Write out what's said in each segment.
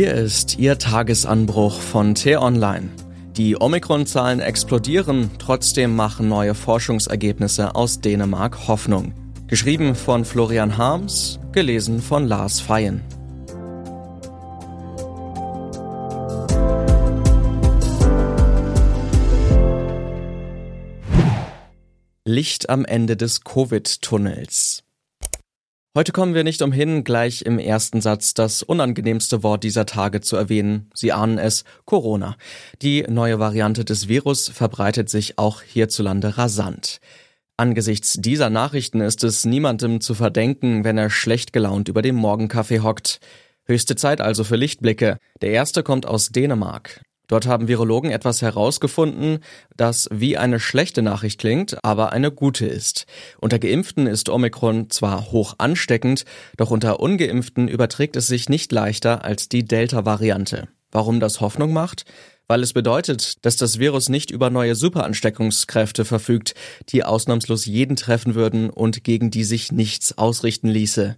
Hier ist Ihr Tagesanbruch von T-Online. Die Omikron-Zahlen explodieren, trotzdem machen neue Forschungsergebnisse aus Dänemark Hoffnung. Geschrieben von Florian Harms, gelesen von Lars Feyen. Licht am Ende des Covid-Tunnels. Heute kommen wir nicht umhin, gleich im ersten Satz das unangenehmste Wort dieser Tage zu erwähnen. Sie ahnen es, Corona. Die neue Variante des Virus verbreitet sich auch hierzulande rasant. Angesichts dieser Nachrichten ist es niemandem zu verdenken, wenn er schlecht gelaunt über dem Morgenkaffee hockt. Höchste Zeit also für Lichtblicke. Der erste kommt aus Dänemark. Dort haben Virologen etwas herausgefunden, das wie eine schlechte Nachricht klingt, aber eine gute ist. Unter Geimpften ist Omikron zwar hoch ansteckend, doch unter Ungeimpften überträgt es sich nicht leichter als die Delta-Variante. Warum das Hoffnung macht? Weil es bedeutet, dass das Virus nicht über neue Superansteckungskräfte verfügt, die ausnahmslos jeden treffen würden und gegen die sich nichts ausrichten ließe.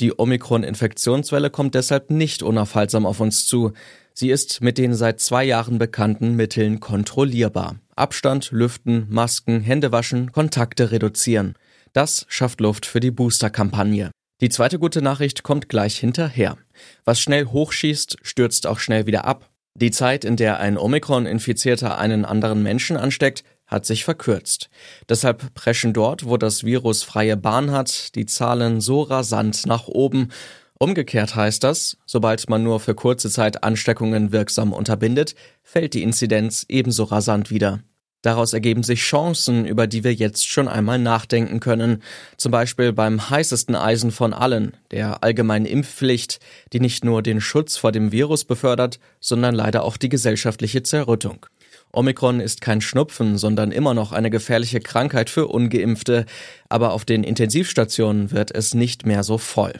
Die Omikron-Infektionswelle kommt deshalb nicht unaufhaltsam auf uns zu. Sie ist mit den seit zwei Jahren bekannten Mitteln kontrollierbar. Abstand, Lüften, Masken, Hände waschen, Kontakte reduzieren. Das schafft Luft für die Booster-Kampagne. Die zweite gute Nachricht kommt gleich hinterher. Was schnell hochschießt, stürzt auch schnell wieder ab. Die Zeit, in der ein Omikron-Infizierter einen anderen Menschen ansteckt, hat sich verkürzt. Deshalb preschen dort, wo das Virus freie Bahn hat, die Zahlen so rasant nach oben. Umgekehrt heißt das, sobald man nur für kurze Zeit Ansteckungen wirksam unterbindet, fällt die Inzidenz ebenso rasant wieder. Daraus ergeben sich Chancen, über die wir jetzt schon einmal nachdenken können. Zum Beispiel beim heißesten Eisen von allen, der allgemeinen Impfpflicht, die nicht nur den Schutz vor dem Virus befördert, sondern leider auch die gesellschaftliche Zerrüttung. Omikron ist kein Schnupfen, sondern immer noch eine gefährliche Krankheit für ungeimpfte, aber auf den Intensivstationen wird es nicht mehr so voll.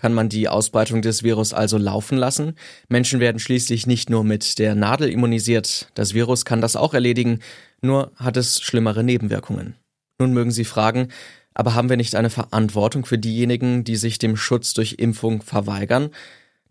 Kann man die Ausbreitung des Virus also laufen lassen? Menschen werden schließlich nicht nur mit der Nadel immunisiert, das Virus kann das auch erledigen, nur hat es schlimmere Nebenwirkungen. Nun mögen Sie fragen, aber haben wir nicht eine Verantwortung für diejenigen, die sich dem Schutz durch Impfung verweigern?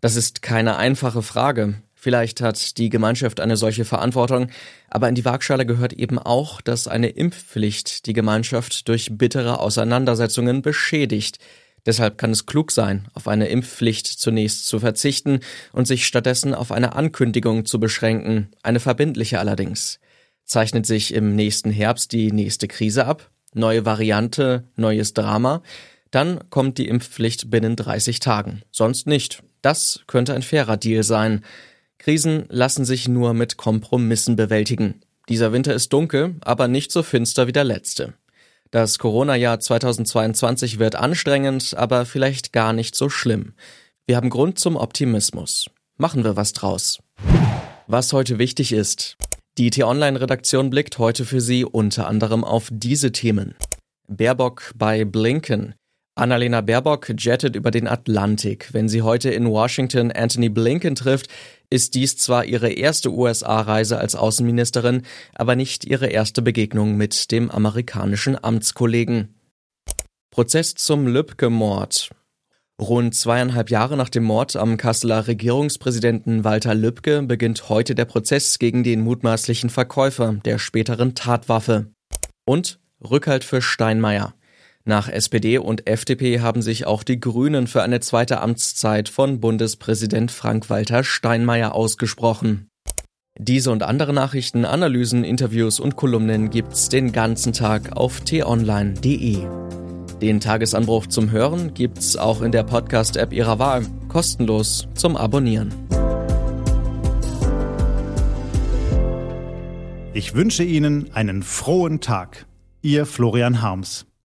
Das ist keine einfache Frage. Vielleicht hat die Gemeinschaft eine solche Verantwortung, aber in die Waagschale gehört eben auch, dass eine Impfpflicht die Gemeinschaft durch bittere Auseinandersetzungen beschädigt. Deshalb kann es klug sein, auf eine Impfpflicht zunächst zu verzichten und sich stattdessen auf eine Ankündigung zu beschränken, eine verbindliche allerdings. Zeichnet sich im nächsten Herbst die nächste Krise ab? Neue Variante, neues Drama? Dann kommt die Impfpflicht binnen 30 Tagen. Sonst nicht. Das könnte ein fairer Deal sein. Krisen lassen sich nur mit Kompromissen bewältigen. Dieser Winter ist dunkel, aber nicht so finster wie der letzte. Das Corona-Jahr 2022 wird anstrengend, aber vielleicht gar nicht so schlimm. Wir haben Grund zum Optimismus. Machen wir was draus. Was heute wichtig ist. Die T-Online-Redaktion blickt heute für Sie unter anderem auf diese Themen. Baerbock bei Blinken. Annalena Baerbock jettet über den Atlantik. Wenn sie heute in Washington Anthony Blinken trifft, ist dies zwar ihre erste USA-Reise als Außenministerin, aber nicht ihre erste Begegnung mit dem amerikanischen Amtskollegen. Prozess zum Lübcke-Mord. Rund zweieinhalb Jahre nach dem Mord am Kasseler Regierungspräsidenten Walter Lübcke beginnt heute der Prozess gegen den mutmaßlichen Verkäufer der späteren Tatwaffe. Und Rückhalt für Steinmeier. Nach SPD und FDP haben sich auch die Grünen für eine zweite Amtszeit von Bundespräsident Frank-Walter Steinmeier ausgesprochen. Diese und andere Nachrichten, Analysen, Interviews und Kolumnen gibt's den ganzen Tag auf t-online.de. Den Tagesanbruch zum Hören gibt's auch in der Podcast-App Ihrer Wahl, kostenlos zum Abonnieren. Ich wünsche Ihnen einen frohen Tag. Ihr Florian Harms.